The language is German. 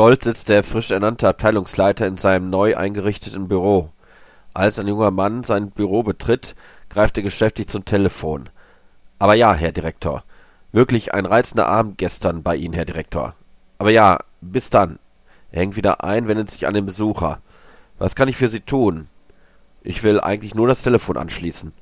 Stolz sitzt der frisch ernannte Abteilungsleiter in seinem neu eingerichteten Büro. Als ein junger Mann sein Büro betritt, greift er geschäftig zum Telefon. Aber ja, Herr Direktor. Wirklich ein reizender Abend gestern bei Ihnen, Herr Direktor. Aber ja, bis dann. Er hängt wieder ein, wendet sich an den Besucher. Was kann ich für Sie tun? Ich will eigentlich nur das Telefon anschließen.